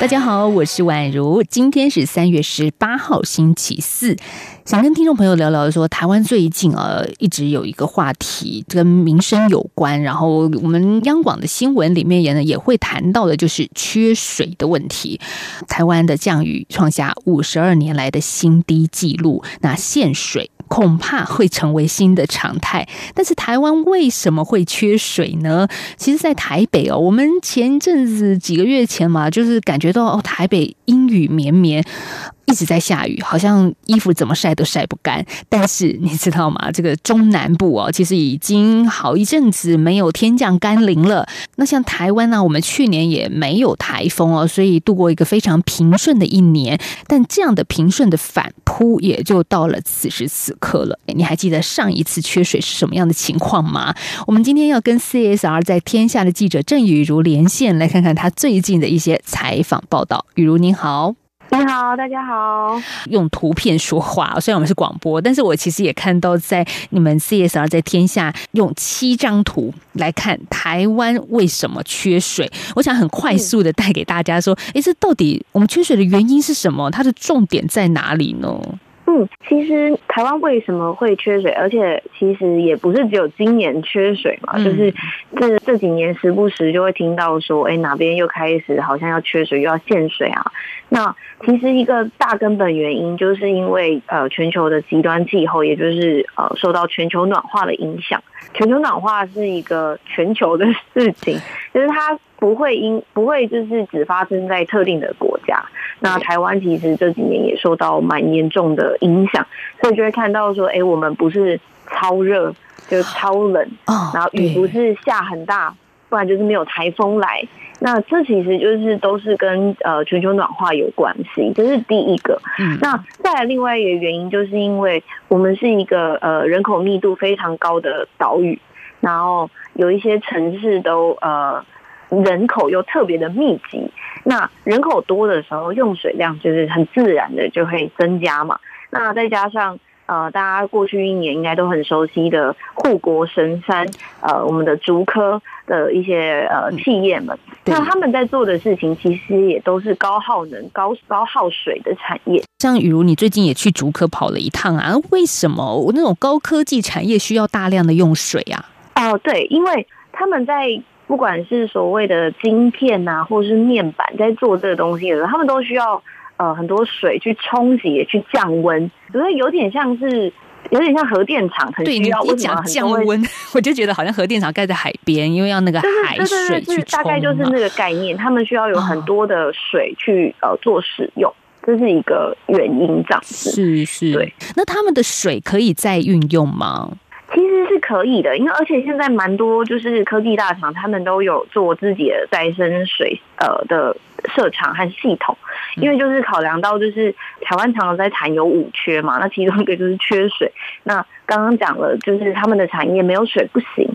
大家好，我是宛如，今天是三月十八号，星期四。想跟听众朋友聊聊，说台湾最近呃一直有一个话题跟民生有关，然后我们央广的新闻里面也呢也会谈到的，就是缺水的问题。台湾的降雨创下五十二年来的新低纪录，那限水。恐怕会成为新的常态。但是台湾为什么会缺水呢？其实，在台北哦，我们前阵子几个月前嘛，就是感觉觉得哦，台北阴雨绵绵。一直在下雨，好像衣服怎么晒都晒不干。但是你知道吗？这个中南部哦，其实已经好一阵子没有天降甘霖了。那像台湾呢，我们去年也没有台风哦，所以度过一个非常平顺的一年。但这样的平顺的反扑，也就到了此时此刻了。你还记得上一次缺水是什么样的情况吗？我们今天要跟 CSR 在天下的记者郑雨如连线，来看看他最近的一些采访报道。雨如您好。你好，大家好。用图片说话，虽然我们是广播，但是我其实也看到在你们 CSR 在天下用七张图来看台湾为什么缺水。我想很快速的带给大家说，哎，这到底我们缺水的原因是什么？它的重点在哪里呢？嗯，其实台湾为什么会缺水？而且其实也不是只有今年缺水嘛，就是这这几年时不时就会听到说，哎，哪边又开始好像要缺水，又要限水啊。那其实一个大根本原因，就是因为呃全球的极端气候，也就是呃受到全球暖化的影响。全球暖化是一个全球的事情，就是它不会因不会就是只发生在特定的国家。那台湾其实这几年也受到蛮严重的影响，所以就会看到说，哎，我们不是超热，就超冷，然后雨不是下很大，不然就是没有台风来。那这其实就是都是跟呃全球暖化有关系，这是第一个。那再来另外一个原因，就是因为我们是一个呃人口密度非常高的岛屿，然后有一些城市都呃人口又特别的密集。那人口多的时候，用水量就是很自然的就会增加嘛。那再加上呃，大家过去一年应该都很熟悉的护国神山，呃，我们的竹科的一些呃企业们，那他们在做的事情其实也都是高耗能、高高耗水的产业。像雨如，你最近也去竹科跑了一趟啊？为什么那种高科技产业需要大量的用水啊？哦，对，因为他们在。不管是所谓的晶片呐，或是面板，在做这个东西的时候，他们都需要呃很多水去冲洗、去降温，所以有点像是有点像核电厂，很需要。一讲降温，我就觉得好像核电厂盖在海边，因为要那个海水去大概就是那个概念，他们需要有很多的水去呃做使用，这是一个原因，这样子。是是，对。那他们的水可以再运用吗？其实是可以的，因为而且现在蛮多就是科技大厂，他们都有做自己的再生水呃的设厂和系统，因为就是考量到就是台湾常常在谈有五缺嘛，那其中一个就是缺水。那刚刚讲了，就是他们的产业没有水不行，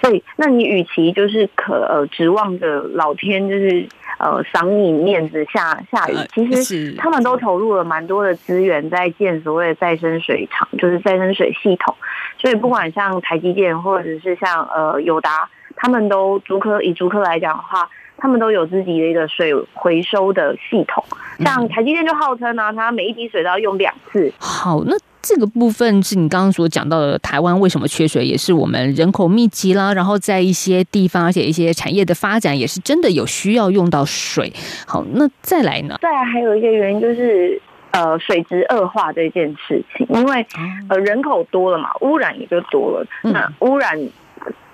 所以那你与其就是可呃指望着老天就是。呃，赏你面子下下雨，其实他们都投入了蛮多的资源在建所谓的再生水厂，就是再生水系统。所以不管像台积电或者是像呃友达，他们都竹科以竹科来讲的话，他们都有自己的一个水回收的系统。像台积电就号称呢，它每一滴水都要用两次。好，那。这个部分是你刚刚所讲到的，台湾为什么缺水，也是我们人口密集啦，然后在一些地方，而且一些产业的发展，也是真的有需要用到水。好，那再来呢？再来还有一个原因就是，呃，水质恶化这件事情，因为呃人口多了嘛，污染也就多了，那污染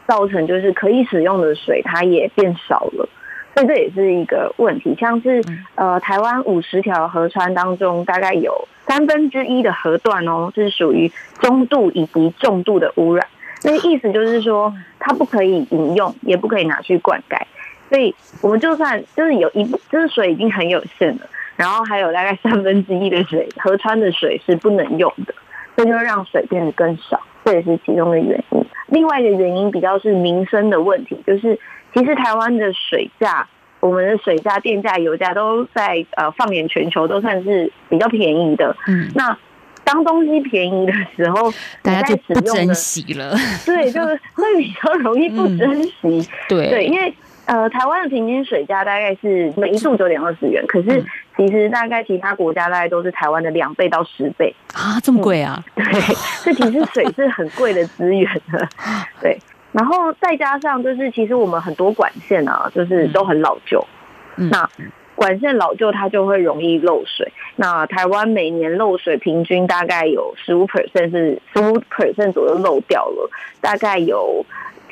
造成就是可以使用的水它也变少了。所以这也是一个问题，像是呃台湾五十条河川当中，大概有三分之一的河段哦，是属于中度以及重度的污染。那意思就是说，它不可以饮用，也不可以拿去灌溉。所以我们就算就是有一就是水已经很有限了，然后还有大概三分之一的水河川的水是不能用的，这就让水变得更少，这也是其中的原因。另外一个原因比较是民生的问题，就是。其实台湾的水价我们的水价、电价、油价都在呃放眼全球都算是比较便宜的。嗯，那当东西便宜的时候，大家就不珍惜了。对，就是会比较容易不 珍惜。对对，因为呃，台湾的平均水价大概是每一度九点二十元，可是嗯其实大概其他国家大概都是台湾的两倍到十倍。啊，这么贵啊！对，这其实水是很贵的资源的。对，然后再加上就是其实我们很多管线啊，就是都很老旧。嗯那管线老旧，它就会容易漏水。那台湾每年漏水平均大概有十五 percent 是十五 percent 左右漏掉了，大概有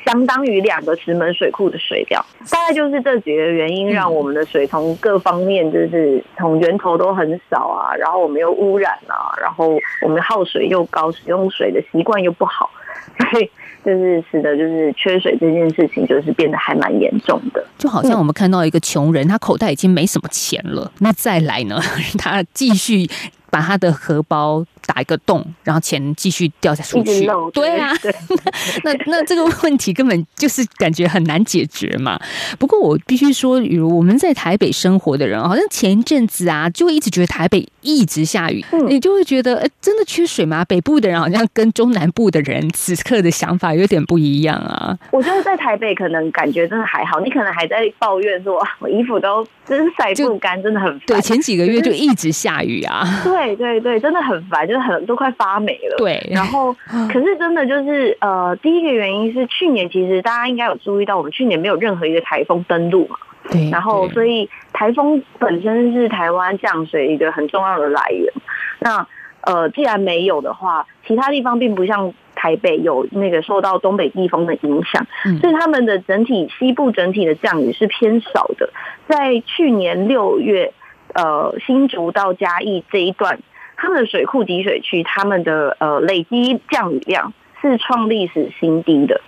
相当于两个石门水库的水量。大概就是这几个原因，让我们的水从各方面就是从源头都很少啊，然后我们又污染啊，然后我们耗水又高，使用水的习惯又不好，所以就是使得就是缺水这件事情就是变得还蛮严重的。就好像我们看到一个穷人，他口袋已经没什么钱了，那再来呢，他继续把他的荷包打一个洞，然后钱继续掉下出去对啊，对，那那这个问题根本就是感觉很难解决嘛。不过我必须说，比如我们在台北生活的人，好像前一阵子啊，就会一直觉得台北一直下雨，嗯你就会觉得，哎，真的缺水吗？北部的人好像跟中南部的人此刻的想法有点不一样啊。我觉得在台北可能感觉真的还好，你可能还在抱怨说，啊我衣服都真是晒不干，真的很烦。对，前几个月就一直下雨啊。对对对对，真的很烦，就是很都快发霉了。对，然后，可是真的就是呃，第一个原因是去年其实大家应该有注意到，我们去年没有任何一个台风登陆嘛，对，然后所以台风本身是台湾降水一个很重要的来源。那呃，既然没有的话，其他地方并不像台北有那个受到东北季风的影响，嗯所以他们的整体西部整体的降雨是偏少的。在去年六月，呃，新竹到嘉义这一段，他们的水库集水区，他们的呃累积降雨量是创历史新低的。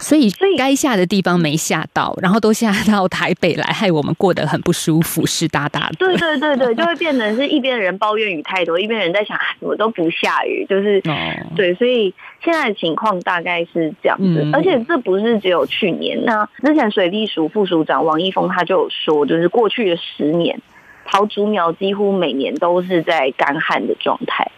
所以所以该下的地方没下到，然后都下到台北来，害我们过得很不舒服，湿哒哒的。对对对对，就会变成是一边的人抱怨雨太多，一边人在想啊，怎么都不下雨，就是。哦，对，所以现在的情况大概是这样子，嗯而且这不是只有去年。那之前水利署副署长王一峰他就有说，就是过去的十年，桃竹苗几乎每年都是在干旱的状态。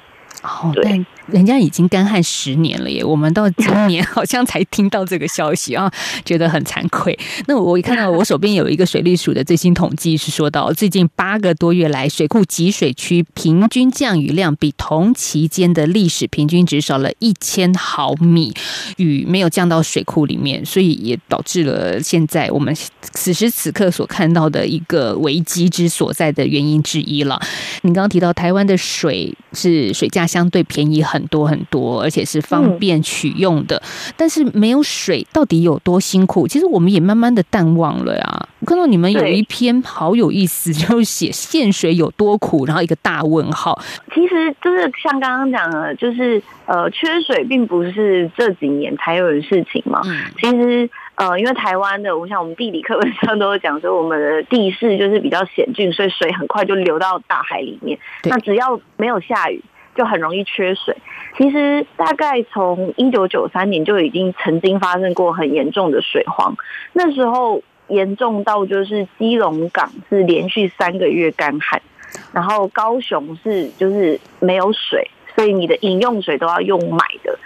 哦，对但人家已经干旱十年了耶，我们到今年好像才听到这个消息啊，觉得很惭愧。那我一看到我手边有一个水利署的最新统计是说到，最近八个多月来，水库集水区平均降雨量比同期间的历史平均值少了一千毫米，雨没有降到水库里面，所以也导致了现在我们此时此刻所看到的一个危机之所在的原因之一了。你刚刚提到台湾的水是水价相对便宜很多很多，而且是方便取用的，但是没有水到底有多辛苦？其实我们也慢慢的淡忘了呀。我看到你们有一篇好有意思，就是写限水有多苦，然后一个大问号。其实就是像刚刚讲的，就是呃，缺水并不是这几年才有的事情嘛。嗯其实呃，因为台湾的，我想我们地理课本上都有讲说，我们的地势就是比较险峻，所以水很快就流到大海里面。那只要没有下雨，就很容易缺水。其实大概从一九九三年就已经曾经发生过很严重的水荒，那时候严重到就是基隆港是连续三个月干旱，然后高雄是就是没有水，所以你的饮用水都要用买的。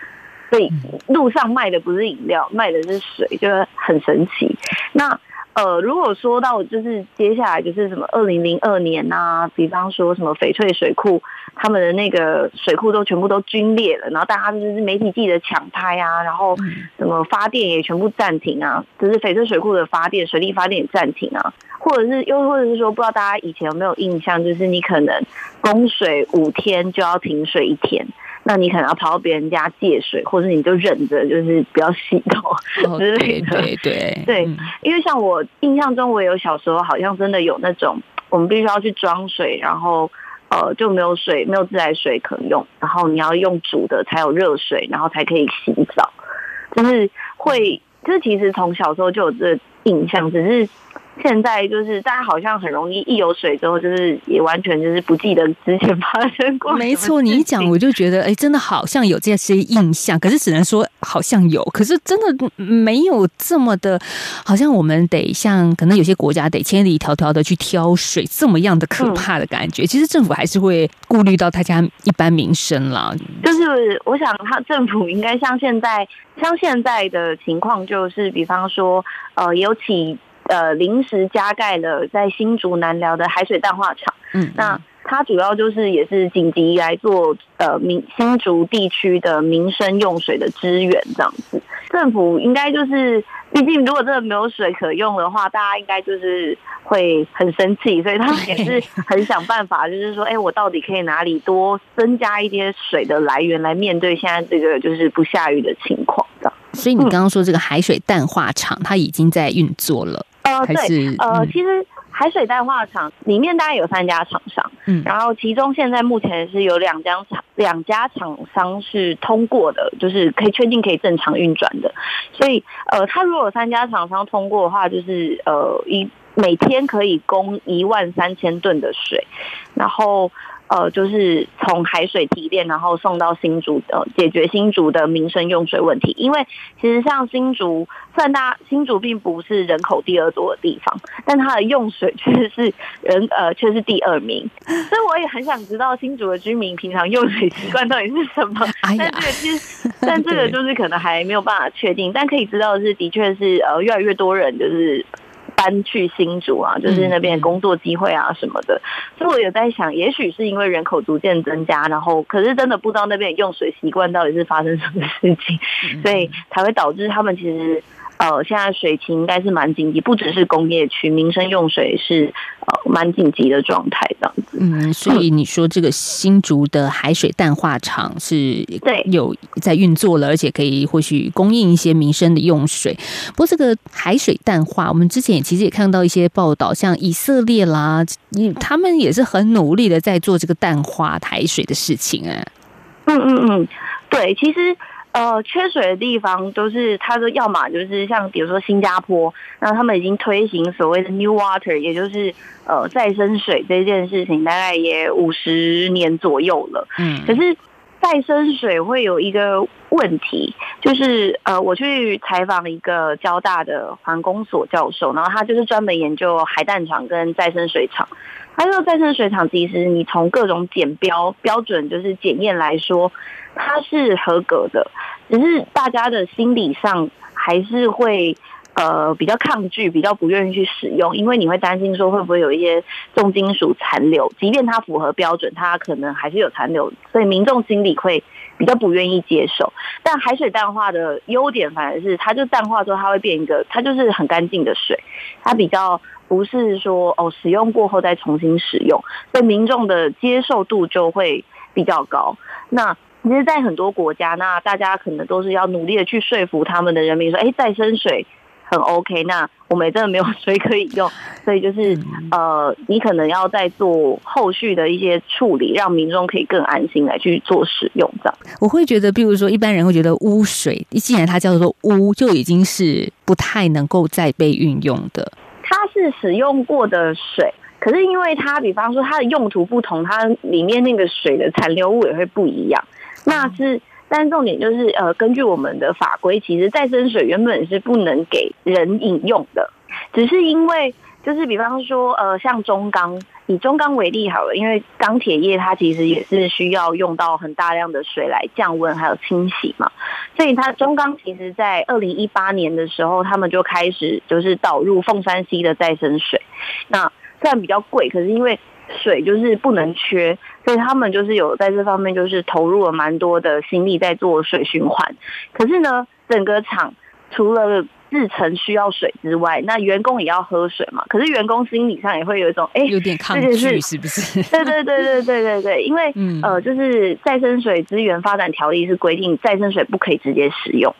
所以路上卖的不是饮料，卖的是水，就是很神奇。那呃，如果说到就是接下来就是什么二零零二年呐、比方说什么翡翠水库，他们的那个水库都全部都龟裂了，然后大家就是媒体记者抢拍啊，然后什么发电也全部暂停啊，就是翡翠水库的发电、水利发电也暂停啊，或者是又或者是说，不知道大家以前有没有印象，就是你可能供水五天就要停水一天。那你可能要跑到别人家借水，或者你就忍着，就是不要洗头哦之类对的。对对对 嗯因为像我印象中，我有小时候好像真的有那种，我们必须要去装水，然后呃就没有水，没有自来水可用，然后你要用煮的才有热水，然后才可以洗澡，就是会，就是其实从小时候就有这印象，只是现在就是大家好像很容易一有水之后，就是也完全就是不记得之前发生过。没错，你一讲我就觉得，哎，真的好像有这些印象，可是只能说好像有，可是真的没有这么的，好像我们得像可能有些国家得千里迢迢的去挑水，这么样的可怕的感觉。其实政府还是会顾虑到大家一般民生啦。就是我想，他政府应该像现在，像现在的情况，就是比方说，呃，有起。呃，临时加盖了在新竹南寮的海水淡化厂。嗯，那它主要就是也是紧急来做呃民新竹地区的民生用水的支援这样子。政府应该就是，毕竟如果真的没有水可用的话，大家应该就是会很生气，所以他们也是很想办法，就是说，哎，我到底可以哪里多增加一些水的来源来面对现在这个就是不下雨的情况这样。所以你刚刚说这个海水淡化厂，它已经在运作了。呃，对，呃，其实海水淡化厂里面大概有三家厂商，嗯，然后其中现在目前是有两家厂，两家厂商是通过的，就是可以确定可以正常运转的，所以，呃，它如果三家厂商通过的话，就是呃，一每天可以供一万三千吨的水，然后。呃，就是从海水提炼，然后送到新竹，呃，解决新竹的民生用水问题。因为其实像新竹，虽然大新竹并不是人口第二多的地方，但它的用水却是人呃却是第二名。所以我也很想知道新竹的居民平常用水习惯到底是什么。但这个其实，但这个 就是可能还没有办法确定。但可以知道的是，的确是呃越来越多人就是。搬去新竹啊，就是那边工作机会啊什么的，所以我有在想，也许是因为人口逐渐增加，然后可是真的不知道那边用水习惯到底是发生什么事情，所以才会导致他们其实。呃，现在水情应该是蛮紧急，不只是工业区，民生用水是呃蛮紧急的状态这样子。嗯，所以你说这个新竹的海水淡化厂是对有在运作了，而且可以或许供应一些民生的用水。不过这个海水淡化，我们之前也其实也看到一些报道，像以色列啦，他们也是很努力的在做这个淡化海水的事情啊。嗯嗯嗯，对，其实。呃，缺水的地方都是，它说要么就是像比如说新加坡，那他们已经推行所谓的 New Water，也就是呃再生水这件事情，大概也五十年左右了。嗯，可是再生水会有一个问题，就是呃，我去采访一个交大的环工所教授，然后他就是专门研究海淡厂跟再生水厂。他说再生水厂其实你从各种检标标准就是检验来说。它是合格的，只是大家的心理上还是会呃比较抗拒，比较不愿意去使用，因为你会担心说会不会有一些重金属残留，即便它符合标准，它可能还是有残留，所以民众心里会比较不愿意接受。但海水淡化的优点反而是，它就淡化之后，它会变一个，它就是很干净的水，它比较不是说哦使用过后再重新使用，所以民众的接受度就会比较高。那其实，在很多国家，那大家可能都是要努力的去说服他们的人民说：“哎，再生水很 OK。”那我们也真的没有水可以用，所以就是呃，你可能要再做后续的一些处理，让民众可以更安心来去做使用。这样，我会觉得，比如说，一般人会觉得污水，既然它叫做污，就已经是不太能够再被运用的。它是使用过的水。可是因为它，比方说它的用途不同，它里面那个水的残留物也会不一样。那是，但重点就是，呃，根据我们的法规，其实再生水原本是不能给人饮用的，只是因为，就是比方说，呃，像中钢，以中钢为例好了，因为钢铁业它其实也是需要用到很大量的水来降温还有清洗嘛，所以它中钢其实在二零一八年的时候，他们就开始就是导入凤山溪的再生水，那。虽然比较贵，可是因为水就是不能缺，所以他们就是有在这方面就是投入了蛮多的心力在做水循环。可是呢，整个厂除了制成需要水之外，那员工也要喝水嘛。可是员工心理上也会有一种哎，有点抗拒，是不是？对对对对对对对，因为呃，就是再生水资源发展条例是规定再生水不可以直接使用，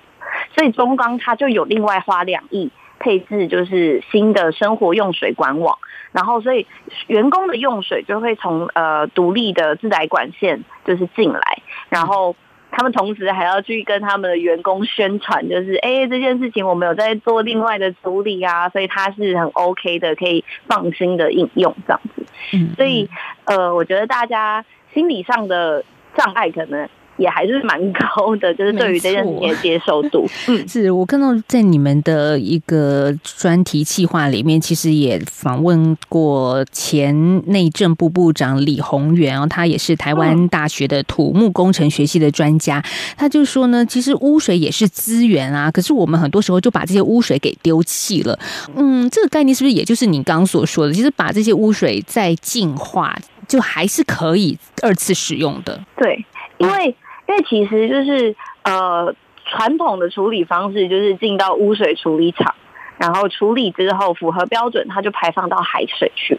所以中钢它就有另外花两亿配置，就是新的生活用水管网。然后，所以员工的用水就会从呃独立的自来管线就是进来，然后他们同时还要去跟他们的员工宣传，就是哎，这件事情我们有在做另外的处理啊，所以它是很 OK 的，可以放心的应用这样子。嗯，所以呃，我觉得大家心理上的障碍可能。也还是蛮高的，就是对于这件事情的接受度。嗯，是我看到在你们的一个专题计划里面，其实也访问过前内政部部长李宏源哦，他也是台湾大学的土木工程学系的专家。他就说呢，其实污水也是资源啊，可是我们很多时候就把这些污水给丢弃了。嗯，这个概念是不是也就是你刚刚所说的，其实把这些污水再净化，就还是可以二次使用的？对，因为。因为其实就是呃，传统的处理方式就是进到污水处理厂，然后处理之后符合标准，它就排放到海水去。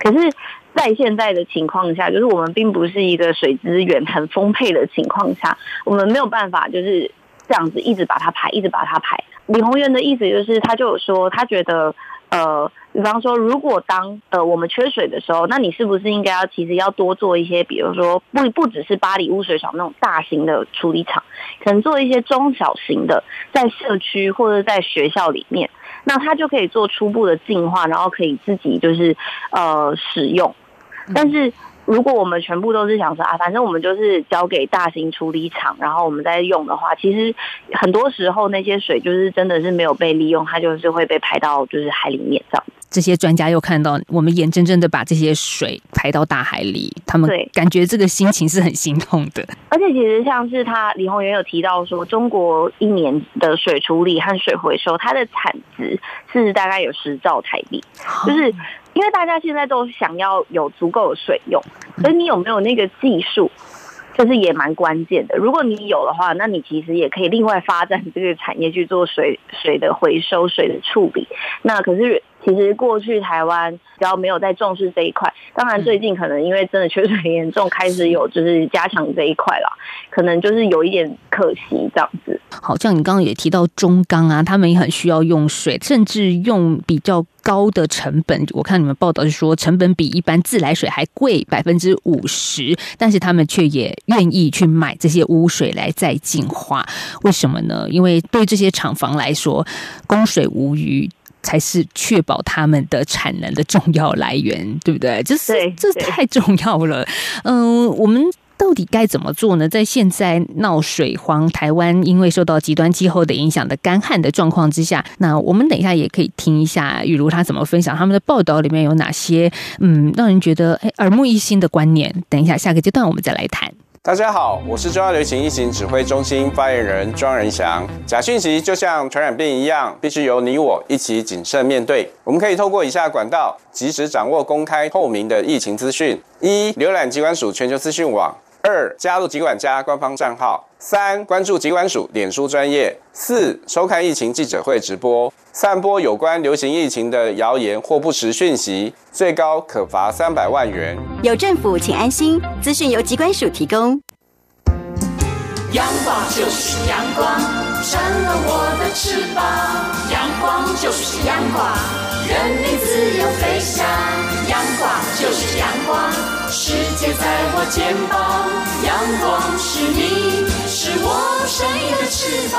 可是，在现在的情况下，就是我们并不是一个水资源很丰沛的情况下，我们没有办法就是这样子一直把它排，一直把它排。李宏源的意思就是，他就有说，他觉得。呃，比方说，如果当呃我们缺水的时候，那你是不是应该要其实要多做一些，比如说不不只是巴黎污水厂那种大型的处理厂，可能做一些中小型的，在社区或者在学校里面，那它就可以做初步的净化，然后可以自己就是呃使用，但是。如果我们全部都是想说啊，反正我们就是交给大型处理厂，然后我们再用的话，其实很多时候那些水就是真的是没有被利用，它就是会被排到就是海里面这样。这些专家又看到我们眼睁睁的把这些水排到大海里，他们感觉这个心情是很心痛的。而且其实像是他李宏源有提到说，中国一年的水处理和水回收，它的产值是大概有十兆台币，就是因为大家现在都想要有足够的水用，所以你有没有那个技术，就是也蛮关键的。如果你有的话，那你其实也可以另外发展这个产业去做水水的回收、水的处理。那可是。其实过去台湾只要没有在重视这一块，当然最近可能因为真的缺水很严重，开始有就是加强这一块了，可能就是有一点可惜这样子。好像你刚刚也提到中钢啊，他们也很需要用水，甚至用比较高的成本。我看你们报道是说，成本比一般自来水还贵百分之五十，但是他们却也愿意去买这些污水来再净化。为什么呢？因为对这些厂房来说，供水无虞。才是确保他们的产能的重要来源，对不对？这是这太重要了。嗯，我们到底该怎么做呢？在现在闹水荒，台湾因为受到极端气候的影响的干旱的状况之下，那我们等一下也可以听一下雨如他怎么分享他们的报道里面有哪些嗯让人觉得哎耳目一新的观念。等一下下个阶段我们再来谈。大家好，我是中央流行疫情指挥中心发言人庄仁祥。假讯息就像传染病一样，必须由你我一起谨慎面对。我们可以透过以下管道，及时掌握公开透明的疫情资讯：一、浏览机关署全球资讯网。二、加入疾管家官方账号；三、关注疾管署脸书专业；四、收看疫情记者会直播。散播有关流行疫情的谣言或不实讯息，最高可罚三百万元。有政府，请安心。资讯由疾管署提供。阳光就是阳光，成了我的翅膀。阳光就是阳光，任你自由飞翔。阳光就是阳光，世界在我肩膀。阳光是你，是我生命的翅膀。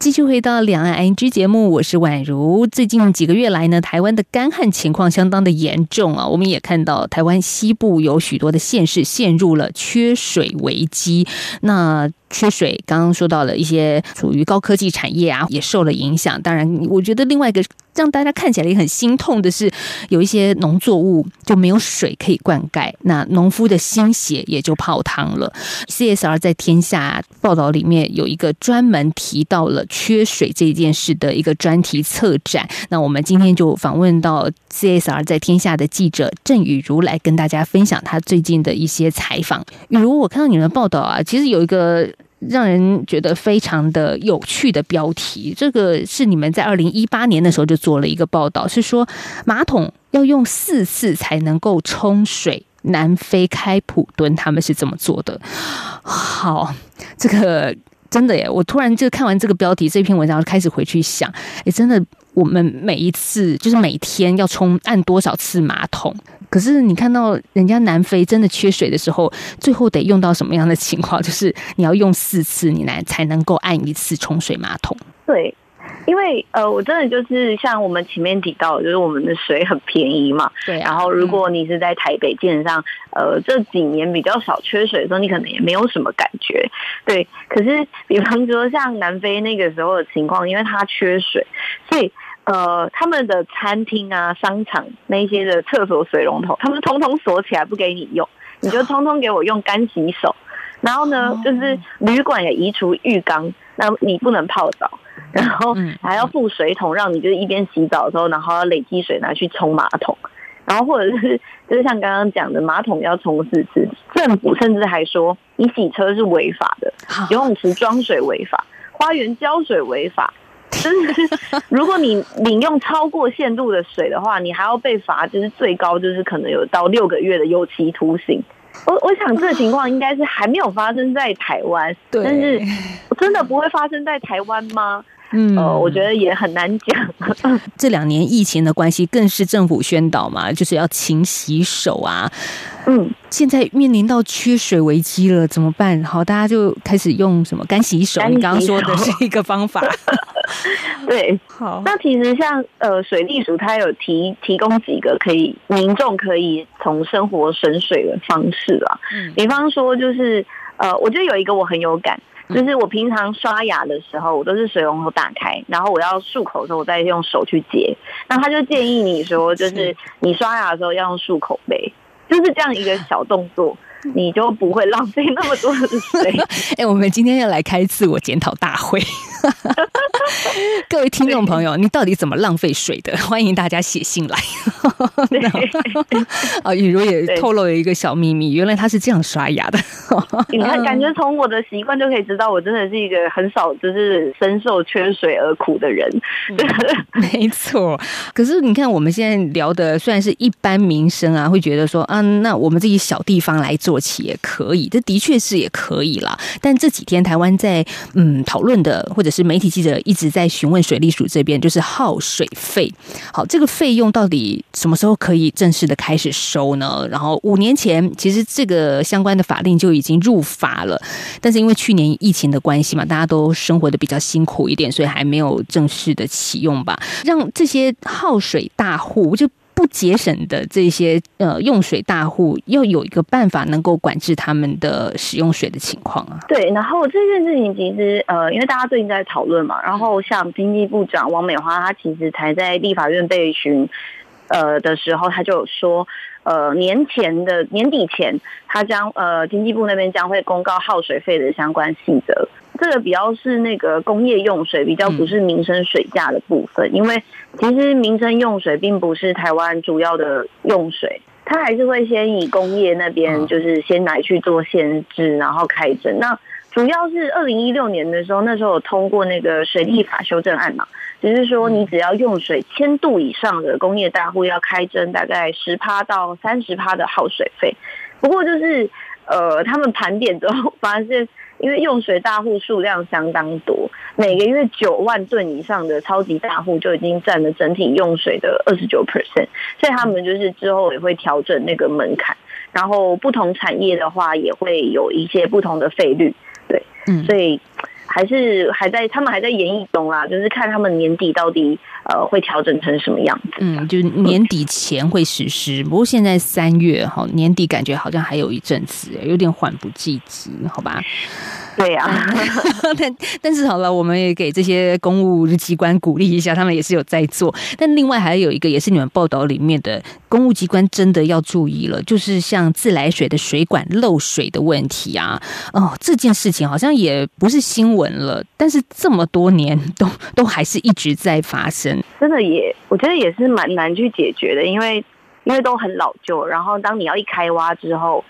继续回到两岸 N G 节目，我是宛如。最近几个月来呢，台湾的干旱情况相当的严重啊，我们也看到台湾西部有许多的县市陷入了缺水危机。那缺水，刚刚说到了一些属于高科技产业啊，也受了影响。当然，我觉得另外一个让大家看起来也很心痛的是，有一些农作物就没有水可以灌溉，那农夫的心血也就泡汤了。CSR 在天下报道里面有一个专门提到了缺水这件事的一个专题策展。那我们今天就访问到 CSR 在天下的记者郑雨如来跟大家分享他最近的一些采访。雨如，我看到你们报道啊，其实有一个。让人觉得非常的有趣的标题，这个是你们在二零一八年的时候就做了一个报道，是说马桶要用四次才能够冲水。南非开普敦他们是怎么做的？好，这个。真的耶！我突然就看完这个标题这篇文章，开始回去想，哎，真的，我们每一次就是每天要冲按多少次马桶？可是你看到人家南非真的缺水的时候，最后得用到什么样的情况？就是你要用四次，你来才能够按一次冲水马桶。对，因为呃，我真的就是像我们前面提到，就是我们的水很便宜嘛。对啊然后如果你是在台北，基本上呃这几年比较少缺水的时候，你可能也没有什么感觉。对，可是比方说像南非那个时候的情况，因为它缺水，所以。呃，他们的餐厅啊、商场那些的厕所水龙头，他们通通锁起来不给你用，你就通通给我用干洗手。然后呢，就是旅馆也移除浴缸，那你不能泡澡，然后嗯还要附水桶，让你就是一边洗澡的时候，然后要累积水拿去冲马桶，然后或者是就是像刚刚讲的，马桶要冲四次，政府甚至还说你洗车是违法的，游泳池装水违法，花园浇水违法。就是 如果你饮用超过限度的水的话，你还要被罚，就是最高就是可能有到六个月的有期徒刑。我我想这个情况应该是还没有发生在台湾，但是真的不会发生在台湾吗？嗯呃，我觉得也很难讲。这两年疫情的关系，更是政府宣导嘛，就是要勤洗手啊。嗯，现在面临到缺水危机了，怎么办？好，大家就开始用什么干洗手？你刚刚说的是一个方法。对。好，那其实像呃水利署，它有提提供几个可以民众可以从生活省水的方式啊。嗯比方说就是呃，我觉得有一个我很有感。就是我平常刷牙的时候，我都是水龙头打开，然后我要漱口的时候，我再用手去接。那他就建议你说，就是。你刷牙的时候要用漱口杯，就是这样一个小动作，你就不会浪费那么多的水。哎、我们今天要来开自我检讨大会。各位听众朋友，你到底怎么浪费水的？欢迎大家写信来。啊，雨茹也透露了一个小秘密，原来他是这样刷牙的。你看，感觉从我的习惯就可以知道，我真的是一个很少就是深受缺水而苦的人。没错，可是你看，我们现在聊的虽然是一般民生啊，会觉得说啊，那我们自己小地方来做起也可以，这的确是也可以啦。但这几天台湾在嗯讨论的，或者是媒体记者一直在询问水利署这边，就是耗水费。好，这个费用到底什么时候可以正式的开始收呢？然后五年前其实这个相关的法令就已经入法了，但是因为去年疫情的关系嘛，大家都生活的比较辛苦一点，所以还没有正式的启用吧。让这些耗水大户就。不节省的这些呃用水大户，要有一个办法能够管制他们的使用水的情况啊。对，然后这件事情其实呃，因为大家最近在讨论嘛，然后像经济部长王美花，她其实才在立法院被询呃的时候，她就有说，呃，年前的年底前，她将呃经济部那边将会公告耗水费的相关细则。这个比较是那个工业用水，比较不是民生水价的部分，因为其实民生用水并不是台湾主要的用水。它还是会先以工业那边就是先来去做限制，然后开征。那主要是二零一六年的时候，那时候有通过那个水利法修正案嘛，只是说你只要用水千度以上的工业大户要开征大概十趴到三十趴的耗水费。不过就是呃，他们盘点之后发现，因为用水大户数量相当多，每个月九万吨以上的超级大户就已经占了整体用水的二十九 percent，所以他们就是之后也会调整那个门槛，然后不同产业的话也会有一些不同的费率，对，嗯。所以还是还在他们还在演绎中啦，就是看他们年底到底呃会调整成什么样子。嗯，就年底前会实施，不过现在三月哈，年底感觉好像还有一阵子，有点缓不济急，好吧？对呀、但但是好了，我们也给这些公务机关鼓励一下，他们也是有在做。但另外还有一个，也是你们报道里面的公务机关真的要注意了，就是像自来水的水管漏水的问题啊。哦，这件事情好像也不是新闻了，但是这么多年都 都还是一直在发生。真的也，我觉得也是蛮难去解决的，因为因为都很老旧，然后当你要一开挖之后，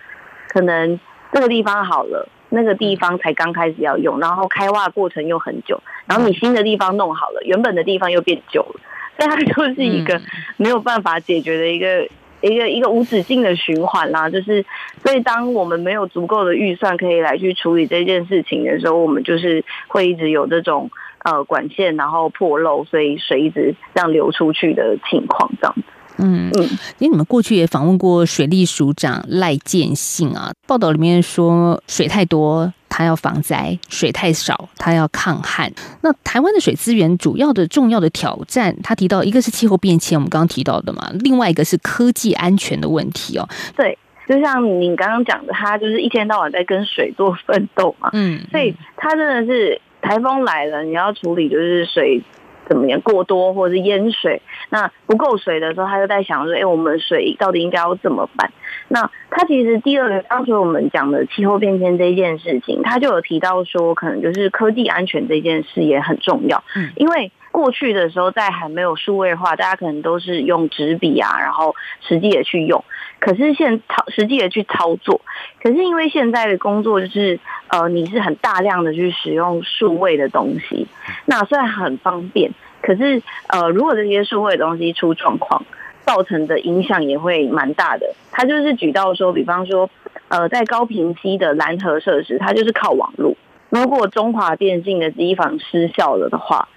可能这个地方好了，那个地方才刚开始要用，然后开挖过程又很久，然后你新的地方弄好了，原本的地方又变旧了，所以它就是一个嗯没有办法解决的一个一个一个无止境的循环啦。就是所以当我们没有足够的预算可以来去处理这件事情的时候，我们就是会一直有这种呃管线然后破漏，所以水一直这样流出去的情况这样子。嗯嗯，因为你们过去也访问过水利署长赖建信啊，报道里面说水太多，他要防灾；水太少，他要抗旱。那台湾的水资源主要的重要的挑战，他提到一个是气候变迁，我们刚刚提到的嘛，另外一个是科技安全的问题哦。对，就像你刚刚讲的，他就是一天到晚在跟水做奋斗嘛。嗯，所以他真的是台风来了，你要处理就是水。怎么样过多或者是淹水？那不够水的时候，他就在想说：“哎，我们水到底应该要怎么办？”那他其实第二个，当初我们讲的气候变迁这件事情，他就有提到说，可能就是科技安全这件事也很重要。嗯，因为过去的时候，在还没有数位化，大家可能都是用纸笔啊，然后实际的去用。可是现操实际的去操作，可是因为现在的工作就是，呃，你是很大量的去使用数位的东西，那虽然很方便，可是呃，如果这些数位的东西出状况，造成的影响也会蛮大的。他就是举到说，比方说，呃，在高频机的蓝核设施，它就是靠网络，如果中华电信的机房失效了的话。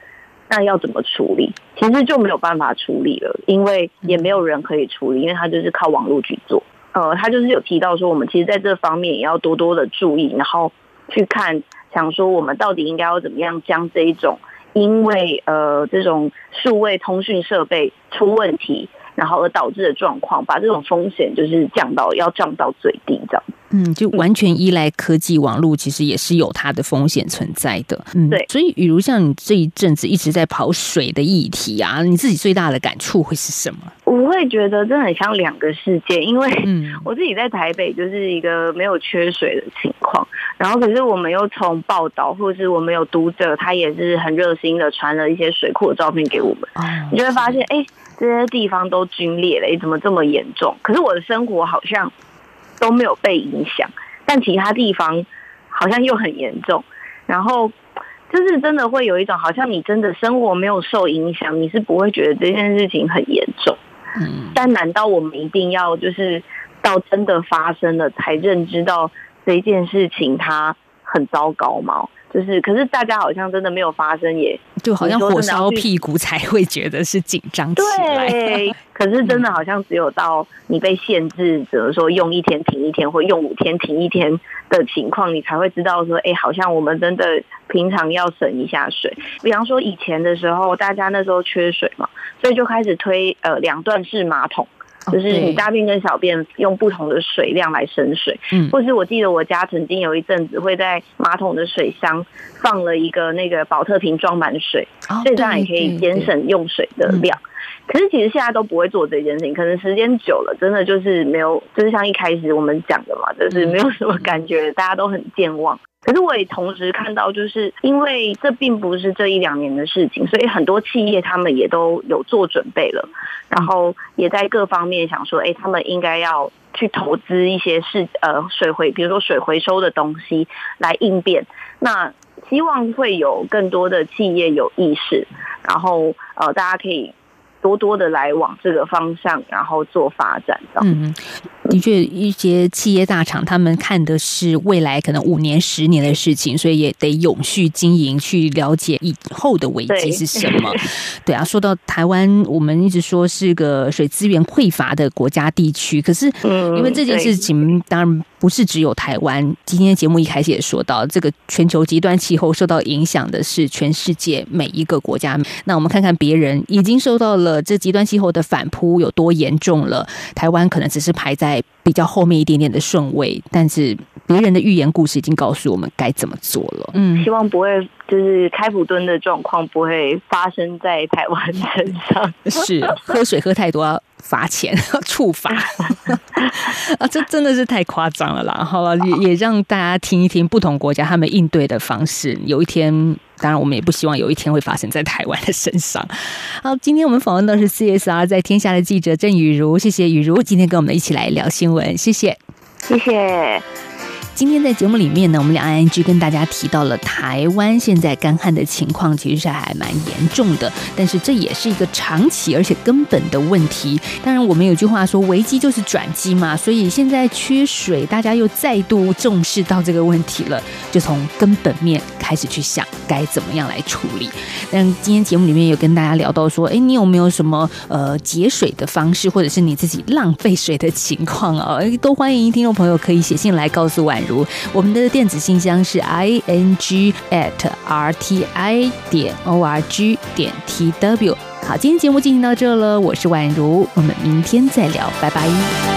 那要怎么处理？其实就没有办法处理了，因为也没有人可以处理，因为他就是靠网络去做。呃，他就是有提到说，我们其实在这方面也要多多的注意，然后去看，想说我们到底应该要怎么样将这一种因为呃这种数位通讯设备出问题，然后而导致的状况，把这种风险就是降到要降到最低这样。嗯，就完全依赖科技网络，其实也是有它的风险存在的。嗯，对。所以，比如像你这一阵子一直在跑水的议题啊，你自己最大的感触会是什么？我会觉得真的很像两个世界，因为 我自己在台北就是一个没有缺水的情况，然后可是我们又从报道或是我们有读者，他也是很热心的传了一些水库的照片给我们，你就会发现，哎，这些地方都龟裂了，怎么这么严重？可是我的生活好像。都没有被影响，但其他地方好像又很严重。然后就是真的会有一种，好像你真的生活没有受影响，你是不会觉得这件事情很严重。嗯。但难道我们一定要就是到真的发生了才认知到这件事情它很糟糕吗？就是，可是大家好像真的没有发生，也就好像火烧屁股才会觉得是紧张起来。对，可是真的好像只有到你被限制，比如说用一天停一天，或用五天停一天的情况，你才会知道说，哎，好像我们真的平常要省一下水。比方说以前的时候，大家那时候缺水嘛，所以就开始推呃两段式马桶。就是你大便跟小便用不同的水量来省水，嗯，或是我记得我家曾经有一阵子会在马桶的水箱放了一个那个保特瓶装满水，所以这样也可以节省用水的量。可是其实现在都不会做这件事情，可能时间久了，真的就是没有，就是像一开始我们讲的嘛，就是没有什么感觉，大家都很健忘。可是我也同时看到，就是因为这并不是这一两年的事情，所以很多企业他们也都有做准备了，然后也在各方面想说，哎，他们应该要去投资一些事，呃，水回，比如说水回收的东西来应变。那希望会有更多的企业有意识，然后呃，大家可以。多多的来往这个方向，然后做发展。嗯，的确，一些企业大厂他们看的是未来可能五年、十年的事情，所以也得永续经营，去了解以后的危机是什么。对啊，说到台湾，我们一直说是个水资源匮乏的国家地区，可是因为这件事情，当然。不是只有台湾。今天节目一开始也说到，这个全球极端气候受到影响的是全世界每一个国家。那我们看看别人已经受到了这极端气候的反扑有多严重了。台湾可能只是排在 day. 比较后面一点点的顺位，但是别人的寓言故事已经告诉我们该怎么做了。嗯，希望不会就是开普敦的状况不会发生在台湾身上。是喝水喝太多。罚钱 处罚 啊，这真的是太夸张了啦！好了，也也让大家听一听不同国家他们应对的方式。有一天，当然我们也不希望有一天会发生在台湾的身上。好，今天我们访问的是 CSR 在天下的记者郑雨茹，谢谢雨茹今天跟我们一起来聊新闻，谢谢，谢谢。今天在节目里面呢，我们两岸 NG 跟大家提到了台湾现在干旱的情况，其实是还蛮严重的，但是这也是一个长期而且根本的问题。当然，我们有句话说，危机就是转机嘛，所以现在缺水，大家又再度重视到这个问题了，就从根本面开始去想该怎么样来处理。但今天节目里面有跟大家聊到说，哎，你有没有什么呃节水的方式，或者是你自己浪费水的情况啊？都欢迎听众朋友可以写信来告诉婉如，我们的电子信箱是 i n g at r t i 点 o r g 点 t w。好，今天节目进行到这了，我是宛如，我们明天再聊，拜拜。